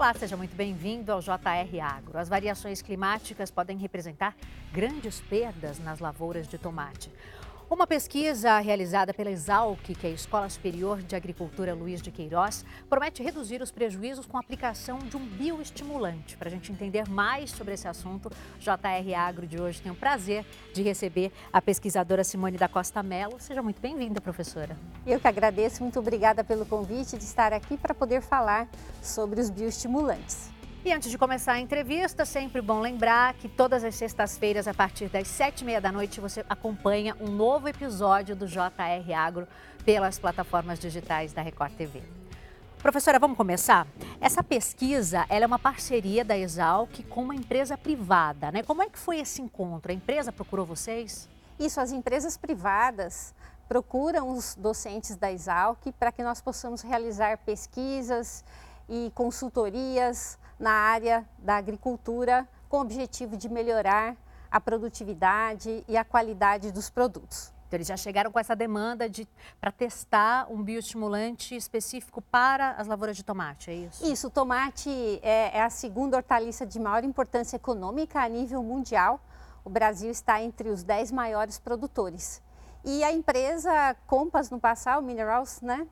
Olá, seja muito bem-vindo ao JR Agro. As variações climáticas podem representar grandes perdas nas lavouras de tomate. Uma pesquisa realizada pela Exalc, que é a Escola Superior de Agricultura Luiz de Queiroz, promete reduzir os prejuízos com a aplicação de um bioestimulante. Para a gente entender mais sobre esse assunto, JR Agro de hoje tem o prazer de receber a pesquisadora Simone da Costa Mello. Seja muito bem-vinda, professora. Eu que agradeço, muito obrigada pelo convite de estar aqui para poder falar sobre os bioestimulantes. E antes de começar a entrevista, sempre bom lembrar que todas as sextas-feiras, a partir das sete e meia da noite, você acompanha um novo episódio do JR Agro pelas plataformas digitais da Record TV. Professora, vamos começar? Essa pesquisa é uma parceria da Exalc com uma empresa privada, né? Como é que foi esse encontro? A empresa procurou vocês? Isso, as empresas privadas procuram os docentes da Exalc para que nós possamos realizar pesquisas e consultorias na área da agricultura com o objetivo de melhorar a produtividade e a qualidade dos produtos. Então, eles já chegaram com essa demanda de para testar um bioestimulante específico para as lavouras de tomate, é isso? Isso, o tomate é, é a segunda hortaliça de maior importância econômica a nível mundial. O Brasil está entre os 10 maiores produtores. E a empresa Compass, no passado, Minerals, né,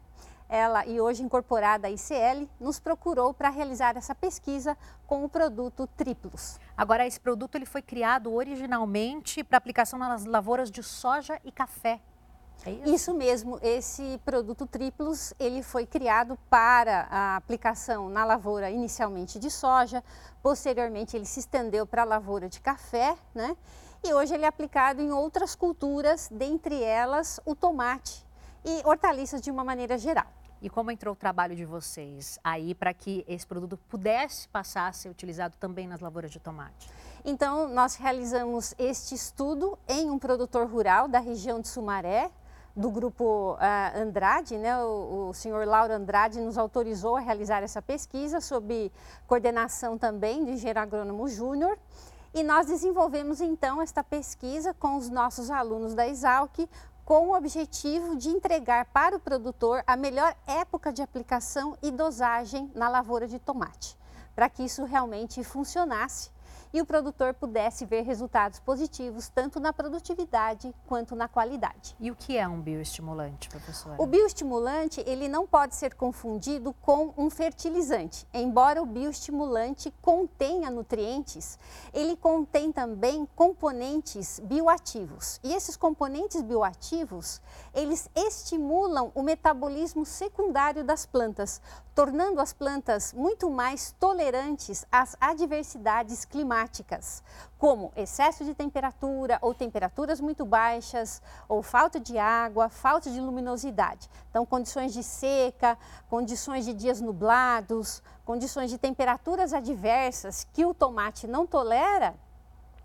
ela e hoje incorporada à ICL, nos procurou para realizar essa pesquisa com o produto Triplos. Agora, esse produto ele foi criado originalmente para aplicação nas lavouras de soja e café. É isso? isso? mesmo, esse produto Triplos, ele foi criado para a aplicação na lavoura inicialmente de soja, posteriormente ele se estendeu para a lavoura de café, né? E hoje ele é aplicado em outras culturas, dentre elas o tomate e hortaliças de uma maneira geral. E como entrou o trabalho de vocês aí para que esse produto pudesse passar a ser utilizado também nas lavouras de tomate? Então, nós realizamos este estudo em um produtor rural da região de Sumaré, do grupo uh, Andrade, né? O, o, senhor Lauro Andrade nos autorizou a realizar essa pesquisa sob coordenação também do engenheiro agrônomo júnior. E nós desenvolvemos então esta pesquisa com os nossos alunos da Exalc, com o objetivo de entregar para o produtor a melhor época de aplicação e dosagem na lavoura de tomate, para que isso realmente funcionasse e o produtor pudesse ver resultados positivos tanto na produtividade quanto na qualidade. E o que é um bioestimulante, professora? O bioestimulante, ele não pode ser confundido com um fertilizante. Embora o bioestimulante contenha nutrientes, ele contém também componentes bioativos. E esses componentes bioativos, eles estimulam o metabolismo secundário das plantas, tornando as plantas muito mais tolerantes às adversidades climáticas, como excesso de temperatura ou temperaturas muito baixas, ou falta de água, falta de luminosidade. Então, condições de seca, condições de dias nublados, condições de temperaturas adversas que o tomate não tolera,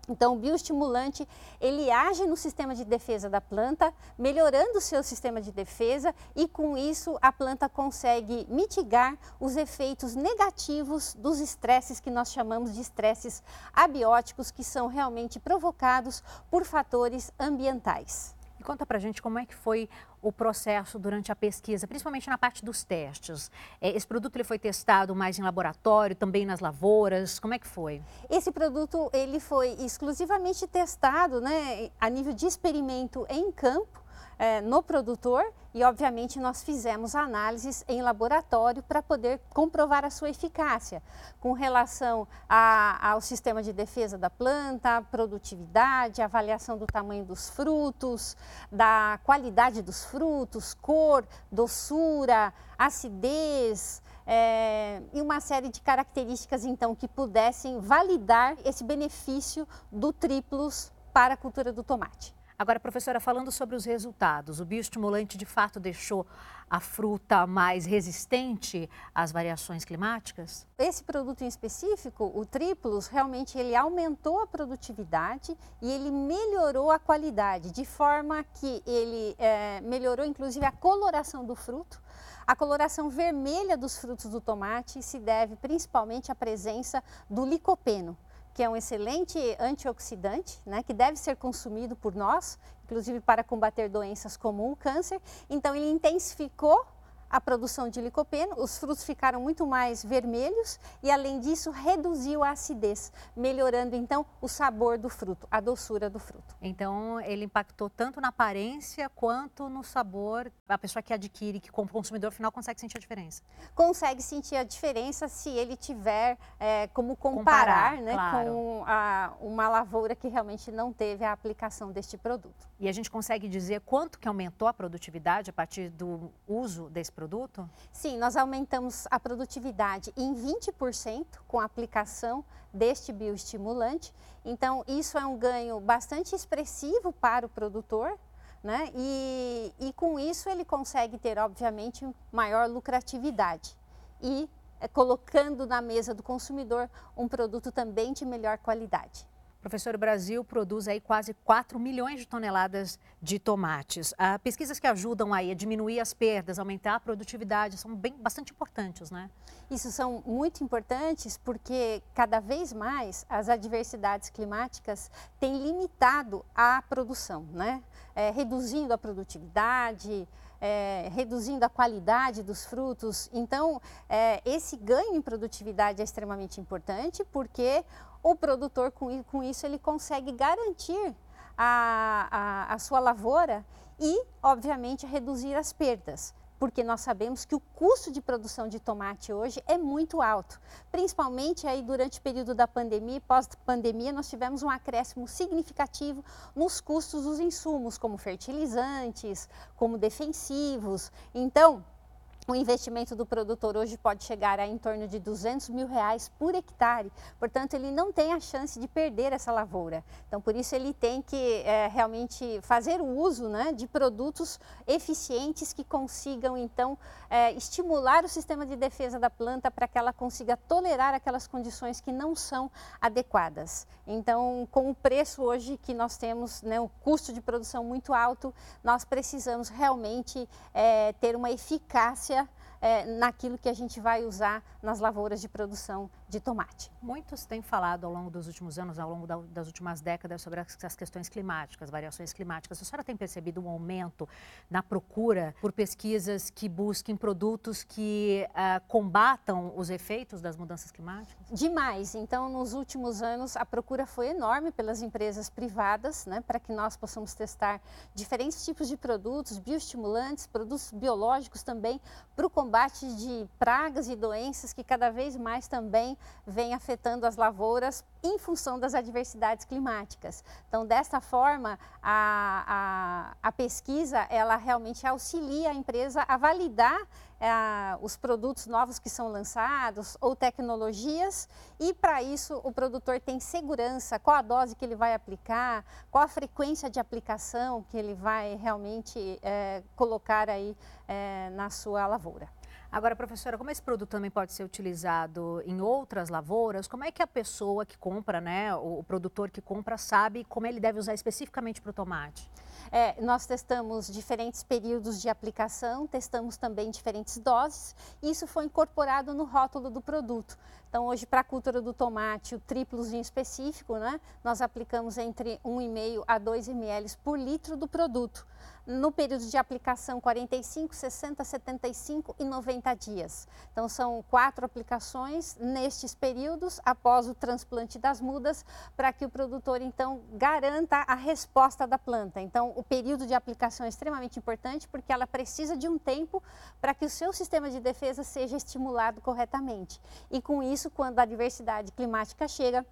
então, o bioestimulante, ele age no sistema de defesa da planta, melhorando o seu sistema de defesa e com isso a planta consegue mitigar os efeitos negativos dos estresses que nós chamamos de estresses abióticos, que são realmente provocados por fatores ambientais. Conta pra gente como é que foi o processo durante a pesquisa, principalmente na parte dos testes. É, esse produto ele foi testado mais em laboratório, também nas lavouras, como é que foi? Esse produto ele foi exclusivamente testado né, a nível de experimento em campo, é, no produtor e, obviamente, nós fizemos análises em laboratório para poder comprovar a sua eficácia com relação a, ao sistema de defesa da planta, produtividade, avaliação do tamanho dos frutos, da qualidade dos frutos, cor, doçura, acidez, é, e uma série de características então que pudessem validar esse benefício do triplos para a cultura do tomate. Agora, professora, falando sobre os resultados, o bioestimulante de fato deixou a fruta mais resistente às variações climáticas? Esse produto em específico, o Triplos, realmente ele aumentou a produtividade e ele melhorou a qualidade, de forma que ele é, melhorou inclusive a coloração do fruto. A coloração vermelha dos frutos do tomate se deve principalmente à presença do licopeno que é um excelente antioxidante, né, que deve ser consumido por nós, inclusive para combater doenças como o câncer. Então, ele intensificou a produção de licopeno, os frutos ficaram muito mais vermelhos e, além disso, reduziu a acidez, melhorando então o sabor do fruto, a doçura do fruto. Então, ele impactou tanto na aparência quanto no sabor. A pessoa que adquire, que compra o consumidor final, consegue sentir a diferença? Consegue sentir a diferença se ele tiver é, como comparar, comparar né, claro. com a, uma lavoura que realmente não teve a aplicação deste produto. E a gente consegue dizer quanto que aumentou a produtividade a partir do uso desse produto? Sim, nós aumentamos a produtividade em 20% com a aplicação deste bioestimulante. Então, isso é um ganho bastante expressivo para o produtor, né? E, e com isso ele consegue ter, obviamente, maior lucratividade e é, colocando na mesa do consumidor um produto também de melhor qualidade. Professor, o Brasil produz aí quase 4 milhões de toneladas de tomates. Há pesquisas que ajudam aí a diminuir as perdas, aumentar a produtividade, são bem, bastante importantes, né? Isso são muito importantes porque cada vez mais as adversidades climáticas têm limitado a produção, né? É, reduzindo a produtividade, é, reduzindo a qualidade dos frutos. Então, é, esse ganho em produtividade é extremamente importante porque o produtor, com, isso, ele consegue garantir a, a, a sua lavoura e, obviamente, reduzir as perdas porque nós sabemos que o custo de produção de tomate hoje é muito alto. Principalmente aí durante o período da pandemia e pós-pandemia, nós tivemos um acréscimo significativo nos custos dos insumos, como fertilizantes, como defensivos. Então, o investimento do produtor hoje pode chegar a em torno de 200 mil reais por hectare, portanto ele não tem a chance de perder essa lavoura. Então por isso ele tem que é, realmente fazer o uso né, de produtos eficientes que consigam então é, estimular o sistema de defesa da planta para que ela consiga tolerar aquelas condições que não são adequadas. Então com o preço hoje que nós temos, né, o custo de produção muito alto, nós precisamos realmente é, ter uma eficácia é, naquilo que a gente vai usar nas lavouras de produção de tomate. Muitos têm falado ao longo dos últimos anos, ao longo das últimas décadas, sobre as questões climáticas, variações climáticas. A senhora tem percebido um aumento na procura por pesquisas que busquem produtos que uh, combatam os efeitos das mudanças climáticas? Demais. Então, nos últimos anos, a procura foi enorme pelas empresas privadas, né, para que nós possamos testar diferentes tipos de produtos, bioestimulantes, produtos biológicos também, para o combate de pragas e doenças que cada vez mais também vem afetando as lavouras em função das adversidades climáticas. Então, dessa forma, a, a, a pesquisa, ela realmente auxilia a empresa a validar é, os produtos novos que são lançados ou tecnologias e para isso o produtor tem segurança, qual a dose que ele vai aplicar, qual a frequência de aplicação que ele vai realmente é, colocar aí é, na sua lavoura. Agora, professora, como esse produto também pode ser utilizado em outras lavouras, como é que a pessoa que compra, né, o, produtor que compra, sabe como ele deve usar especificamente para o tomate? É, nós testamos diferentes períodos de aplicação, testamos também diferentes doses isso foi incorporado no rótulo do produto. Então, hoje, para a cultura do tomate, o triplozinho específico, né, nós aplicamos entre 1,5 a 2 ml por litro do produto no período de aplicação 45, 60, 75 e 90 dias. Então são quatro aplicações nestes períodos após o transplante das mudas para que o produtor então garanta a resposta da planta. Então o período de aplicação é extremamente importante porque ela precisa de um tempo para que o seu sistema de defesa seja estimulado corretamente. E com isso, quando a adversidade climática chega,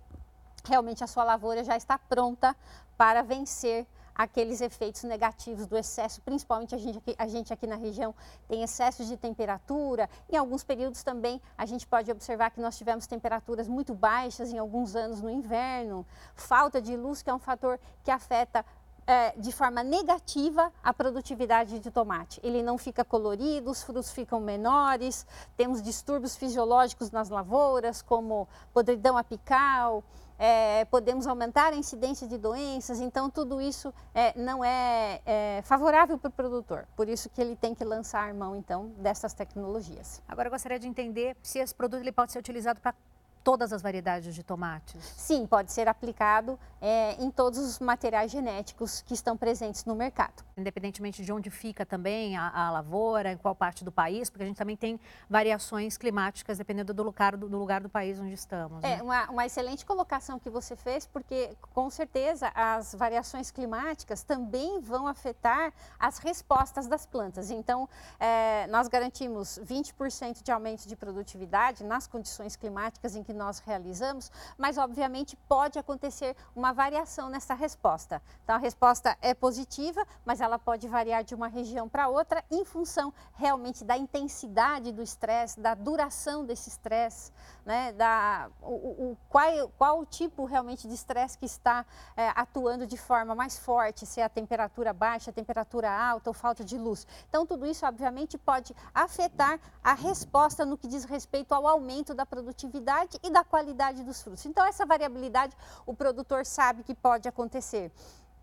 realmente a sua lavoura já está pronta para vencer aqueles efeitos negativos do excesso, principalmente a gente, aqui, a gente aqui na região tem excesso de temperatura. Em alguns períodos também a gente pode observar que nós tivemos temperaturas muito baixas em alguns anos no inverno, falta de luz, que é um fator que afeta é, de forma negativa a produtividade de tomate. Ele não fica colorido, os frutos ficam menores, temos distúrbios fisiológicos nas lavouras, como podridão apical, é, podemos aumentar a incidência de doenças, então tudo isso é, não é, é favorável para o produtor. Por isso que ele tem que lançar mão então dessas tecnologias. Agora eu gostaria de entender se esse produto ele pode ser utilizado para todas as variedades de tomates? Sim, pode ser aplicado é, em todos os materiais genéticos que estão presentes no mercado. Independentemente de onde fica também a, a lavoura, em qual parte do país, porque a gente também tem variações climáticas dependendo do lugar do, do lugar do país onde estamos. É né? uma, uma excelente colocação que você fez, porque com certeza as variações climáticas também vão afetar as respostas das plantas. Então, é, nós garantimos 20% de aumento de produtividade nas condições climáticas em que nós realizamos, mas obviamente pode acontecer uma variação nessa resposta. Então, a resposta é positiva, mas ela pode variar de uma região para outra em função realmente da intensidade do estresse, da duração desse estresse, né, da, o, o, qual, qual o tipo realmente de estresse que está é, atuando de forma mais forte, se é a temperatura baixa, a temperatura alta ou falta de luz. Então, tudo isso, obviamente, pode afetar a resposta no que diz respeito ao aumento da produtividade e da qualidade dos frutos. Então, essa variabilidade o produtor sabe que pode acontecer.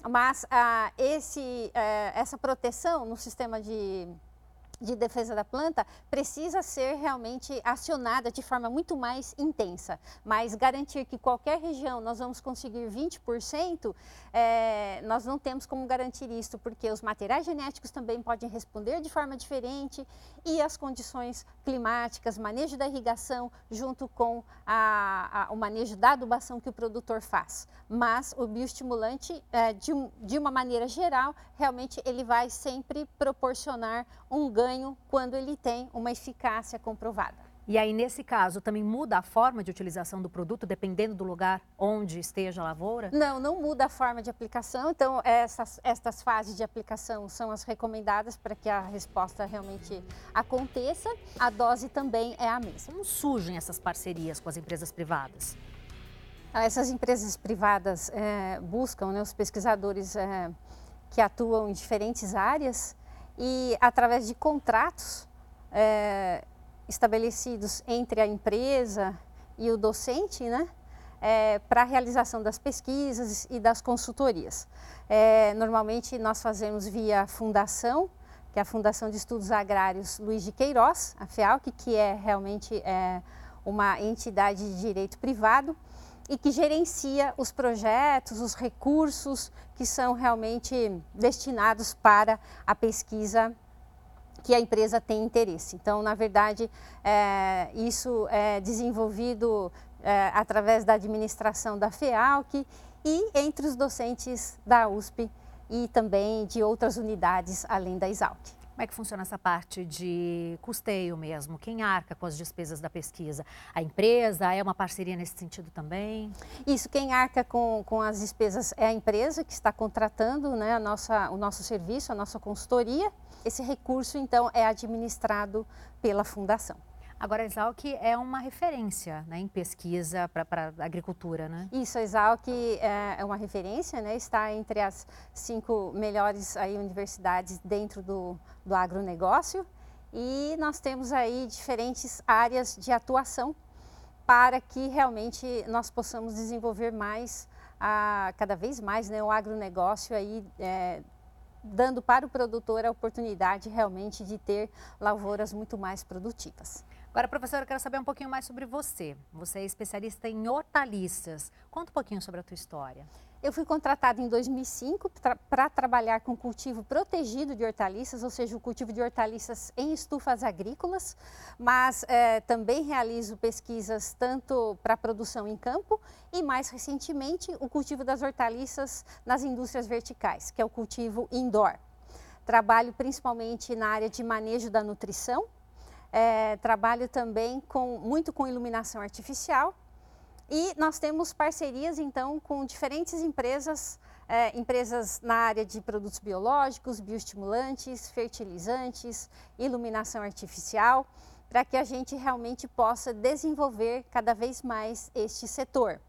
Mas ah, esse, eh, essa proteção no sistema de de defesa da planta precisa ser realmente acionada de forma muito mais intensa. Mas garantir que qualquer região nós vamos conseguir 20%, é, nós não temos como garantir isso, porque os materiais genéticos também podem responder de forma diferente e as condições climáticas, manejo da irrigação, junto com a, a, o manejo da adubação que o produtor faz. Mas o bioestimulante, é, de, de uma maneira geral, realmente ele vai sempre proporcionar um ganho ganho quando ele tem uma eficácia comprovada. E aí, nesse caso, também muda a forma de utilização do produto, dependendo do lugar onde esteja a lavoura? Não, não muda a forma de aplicação. Então, essas, estas fases de aplicação são as recomendadas para que a resposta realmente aconteça. A dose também é a mesma. Como surgem essas parcerias com as empresas privadas? Ah, essas empresas privadas é, buscam né, os pesquisadores é, que atuam em diferentes áreas e através de contratos é, estabelecidos entre a empresa e o docente, né, é, para a realização das pesquisas e das consultorias. É, normalmente nós fazemos via fundação, que é a Fundação de Estudos Agrários Luiz de Queiroz, a FEALC, que é realmente é, uma entidade de direito privado, e que gerencia os projetos, os recursos que são realmente destinados para a pesquisa que a empresa tem interesse. Então, na verdade, é, isso é desenvolvido é, através da administração da FEALC e entre os docentes da USP e também de outras unidades além da Exalc. Como é que funciona essa parte de custeio mesmo? Quem arca com as despesas da pesquisa? A empresa? É uma parceria nesse sentido também? Isso, quem arca com, com as despesas é a empresa que está contratando né, a nossa, o nosso serviço, a nossa consultoria. Esse recurso, então, é administrado pela fundação. Agora, a Exalc é uma referência né, em pesquisa para a agricultura, né? Isso, a Exalc é, é uma referência, né? está entre as cinco melhores aí, universidades dentro do, do agronegócio e nós temos aí diferentes áreas de atuação para que realmente nós possamos desenvolver mais, a, cada vez mais, né, o agronegócio aí, é, dando para o produtor a oportunidade realmente de ter lavouras muito mais produtivas. Agora, professora, eu quero saber um pouquinho mais sobre você. Você é especialista em hortaliças. Conta um pouquinho sobre a tua história. Eu fui contratada em 2005 para tra trabalhar com cultivo protegido de hortaliças, ou seja, o cultivo de hortaliças em estufas agrícolas, mas é, também realizo pesquisas tanto para produção em campo e, mais recentemente, o cultivo das hortaliças nas indústrias verticais, que é o cultivo indoor. Trabalho principalmente na área de manejo da nutrição, é, trabalho também com, muito com iluminação artificial. E nós temos parcerias então com diferentes empresas, é, empresas na área de produtos biológicos, bioestimulantes, fertilizantes, iluminação artificial, para que a gente realmente possa desenvolver cada vez mais este setor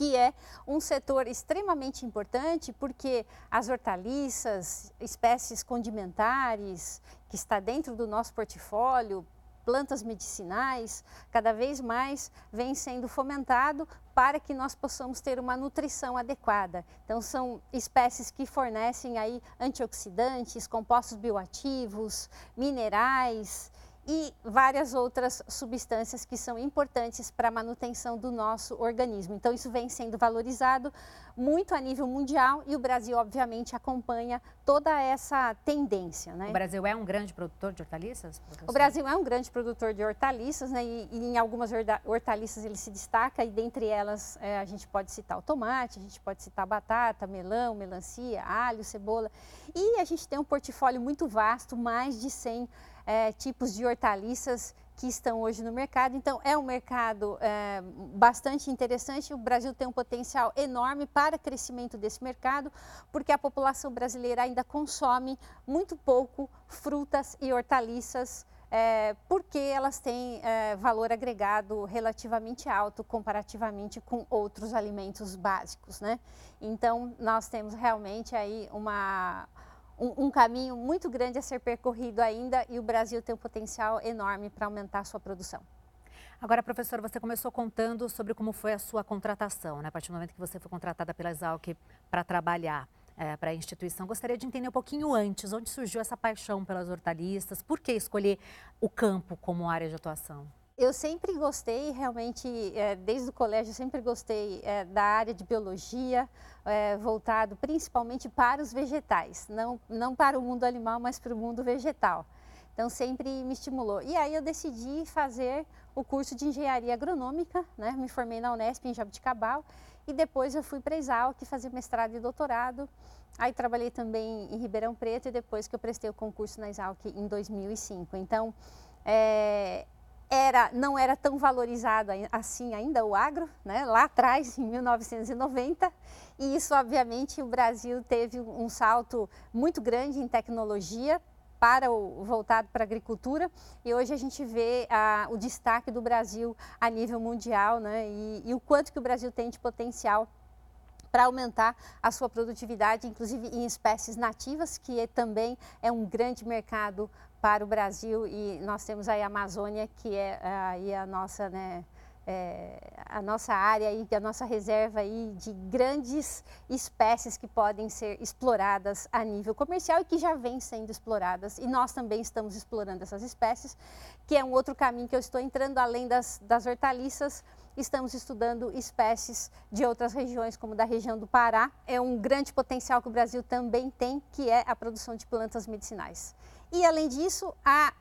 que é um setor extremamente importante porque as hortaliças, espécies condimentares que está dentro do nosso portfólio, plantas medicinais, cada vez mais vem sendo fomentado para que nós possamos ter uma nutrição adequada. Então são espécies que fornecem aí antioxidantes, compostos bioativos, minerais e várias outras substâncias que são importantes para a manutenção do nosso organismo. Então, isso vem sendo valorizado muito a nível mundial e o Brasil, obviamente, acompanha toda essa tendência. Né? O Brasil é um grande produtor de hortaliças? Professor? O Brasil é um grande produtor de hortaliças né? e, e em algumas hortaliças ele se destaca e dentre elas é, a gente pode citar o tomate, a gente pode citar batata, melão, melancia, alho, cebola e a gente tem um portfólio muito vasto, mais de 100 é, tipos de hortaliças que estão hoje no mercado. Então, é um mercado é, bastante interessante. O Brasil tem um potencial enorme para crescimento desse mercado, porque a população brasileira ainda consome muito pouco frutas e hortaliças. É, porque elas têm é, valor agregado relativamente alto comparativamente com outros alimentos básicos, né? Então, nós temos realmente aí uma, um, um, caminho muito grande a ser percorrido ainda e o Brasil tem um potencial enorme para aumentar a sua produção. Agora, professora, você começou contando sobre como foi a sua contratação, né? a partir do momento que você foi contratada pela Exalc para trabalhar é, para a instituição. Gostaria de entender um pouquinho antes, onde surgiu essa paixão pelas hortaliças, por que escolher o campo como área de atuação? Eu sempre gostei, realmente, é, desde o colégio, sempre gostei é, da área de biologia, é, voltado principalmente para os vegetais, não, não para o mundo animal, mas para o mundo vegetal. Então, sempre me estimulou. E aí eu decidi fazer o curso de engenharia agronômica, né? me formei na Unesp em Jabuticabal e depois eu fui para a Exalc fazer mestrado e doutorado. Aí trabalhei também em Ribeirão Preto e depois que eu prestei o concurso na Exalc em 2005. Então, é, era, não era tão valorizado assim ainda o agro, né? lá atrás, em 1990, e isso, obviamente, o Brasil teve um salto muito grande em tecnologia, para o voltado para a agricultura e hoje a gente vê o destaque do Brasil a nível mundial né, e, e o quanto que o Brasil tem de potencial para aumentar a sua produtividade, inclusive em espécies nativas, que é, também é um grande mercado para o Brasil e nós temos aí a Amazônia, que é aí a nossa, né, é, a nossa área e a nossa reserva aí de grandes espécies que podem ser exploradas a nível comercial e que já vêm sendo exploradas. E nós também estamos explorando essas espécies, que é um outro caminho que eu estou entrando, além das, das hortaliças, estamos estudando espécies de outras regiões, como da região do Pará. É um grande potencial que o Brasil também tem, que é a produção de plantas medicinais. E além disso, há,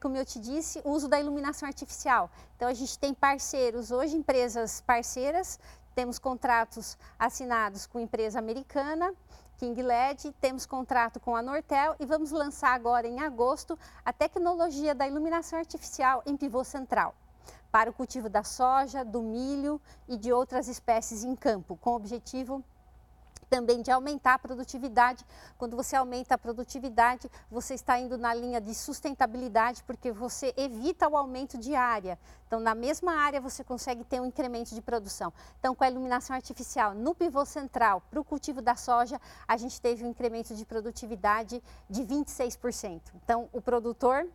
como eu te disse, o uso da iluminação artificial. Então a gente tem parceiros, hoje empresas parceiras, temos contratos assinados com empresa americana, King LED, temos contrato com a Nortel e vamos lançar agora em agosto a tecnologia da iluminação artificial em pivô central para o cultivo da soja, do milho e de outras espécies em campo, com o objetivo também de aumentar a produtividade. Quando você aumenta a produtividade, você está indo na linha de sustentabilidade, porque você evita o aumento de área. Então, na mesma área, você consegue ter um incremento de produção. Então, com a iluminação artificial no pivô central para o cultivo da soja, a gente teve um incremento de produtividade de 26%. Então, o produtor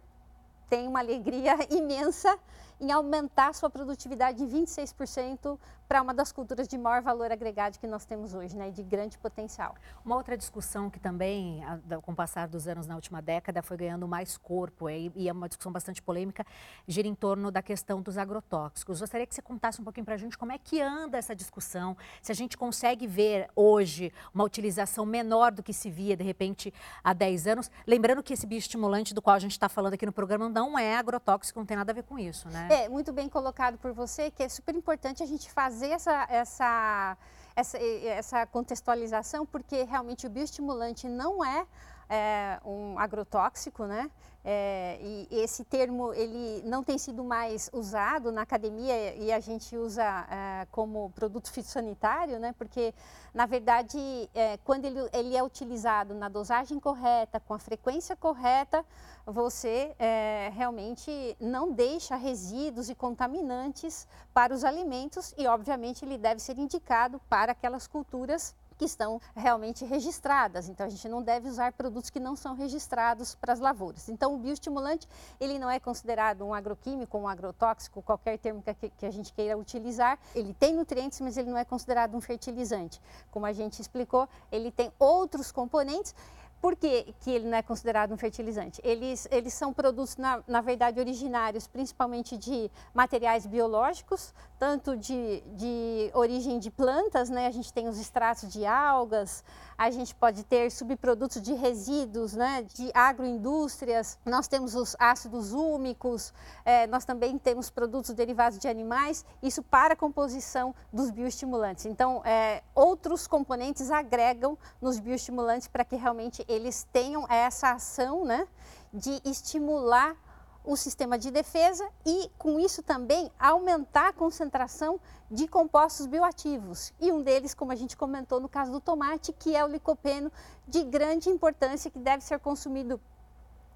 tem uma alegria imensa em aumentar sua produtividade em 26% para uma das culturas de maior valor agregado que nós temos hoje, né, de grande potencial. Uma outra discussão que também, com o passar dos anos na última década, foi ganhando mais corpo e é uma discussão bastante polêmica, gira em torno da questão dos agrotóxicos. Gostaria que você contasse um pouquinho para a gente como é que anda essa discussão, se a gente consegue ver hoje uma utilização menor do que se via, de repente, há 10 anos. Lembrando que esse bioestimulante do qual a gente está falando aqui no programa não é agrotóxico, não tem nada a ver com isso, né? É, muito bem colocado por você, que é super importante a gente fazer fazer essa, essa, essa, essa contextualização, porque realmente o bioestimulante não é, é um agrotóxico, né? É, e esse termo ele não tem sido mais usado na academia e a gente usa é, como produto fitossanitário, né? Porque na verdade é, quando ele, ele, é utilizado na dosagem correta, com a frequência correta, você é, realmente não deixa resíduos e contaminantes para os alimentos e obviamente ele deve ser indicado para aquelas culturas que estão realmente registradas. Então a gente não deve usar produtos que não são registrados para as lavouras. Então o bioestimulante ele não é considerado um agroquímico, um agrotóxico, qualquer termo que, que a gente queira utilizar. Ele tem nutrientes, mas ele não é considerado um fertilizante. Como a gente explicou, ele tem outros componentes Por que, que ele não é considerado um fertilizante? Eles, eles são produtos, na, na verdade, originários principalmente de materiais biológicos, tanto de, de origem de plantas, né? a gente tem os extratos de algas, a gente pode ter subprodutos de resíduos, né? de agroindústrias, nós temos os ácidos úmicos, é, nós também temos produtos derivados de animais, isso para a composição dos bioestimulantes. Então, é, outros componentes agregam nos bioestimulantes para que realmente eles tenham essa ação né, de estimular o sistema de defesa e, com isso também, aumentar a concentração de compostos bioativos. E um deles, como a gente comentou no caso do tomate, que é o licopeno, de grande importância, que deve ser consumido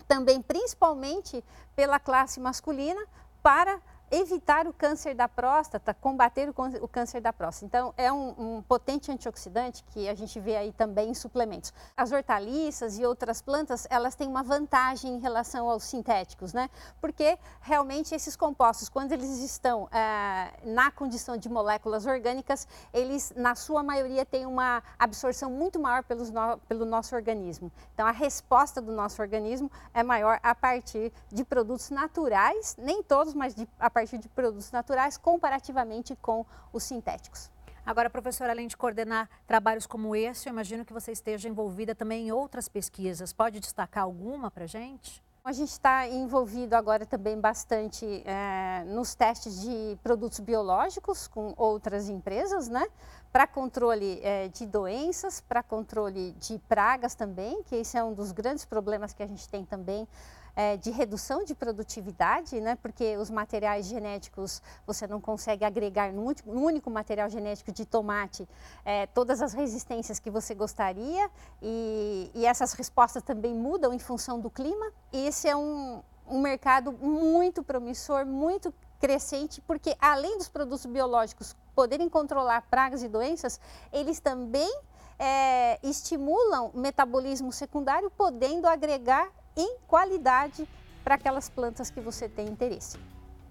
também, principalmente pela classe masculina, para evitar o câncer da próstata, combater o câncer da próstata. Então, é um, um, potente antioxidante que a gente vê aí também em suplementos. As hortaliças e outras plantas, elas têm uma vantagem em relação aos sintéticos, né? Porque realmente esses compostos, quando eles estão é, na condição de moléculas orgânicas, eles, na sua maioria, têm uma absorção muito maior pelos no, pelo nosso organismo. Então, a resposta do nosso organismo é maior a partir de produtos naturais, nem todos, mas de, a partir partir de produtos naturais comparativamente com os sintéticos. Agora, professora, além de coordenar trabalhos como esse, eu imagino que você esteja envolvida também em outras pesquisas. Pode destacar alguma para a gente? A gente está envolvido agora também bastante é, nos testes de produtos biológicos com outras empresas, né? Para controle é, de doenças, para controle de pragas também, que esse é um dos grandes problemas que a gente tem também é, de redução de produtividade, né? porque os materiais genéticos você não consegue agregar no, único material genético de tomate é, todas as resistências que você gostaria e, e, essas respostas também mudam em função do clima. E esse é um, um mercado muito promissor, muito crescente, porque além dos produtos biológicos poderem controlar pragas e doenças, eles também é, estimulam metabolismo secundário, podendo agregar em qualidade para aquelas plantas que você tem interesse.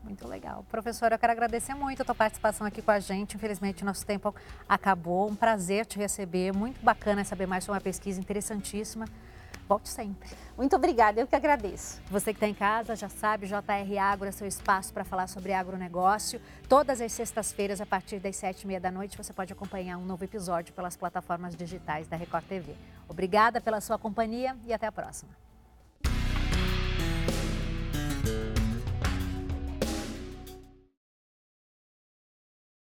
Muito legal. Professora, eu quero agradecer muito a tua participação aqui com a gente. Infelizmente, nosso tempo acabou. Um prazer te receber. Muito bacana saber mais sobre uma pesquisa interessantíssima. Volte sempre. Muito obrigada, eu que agradeço. Você que está em casa já sabe, JR Agro é seu espaço para falar sobre agronegócio. Todas as sextas-feiras, a partir das sete e meia da noite, você pode acompanhar um novo episódio pelas plataformas digitais da Record TV. Obrigada pela sua companhia e até a próxima.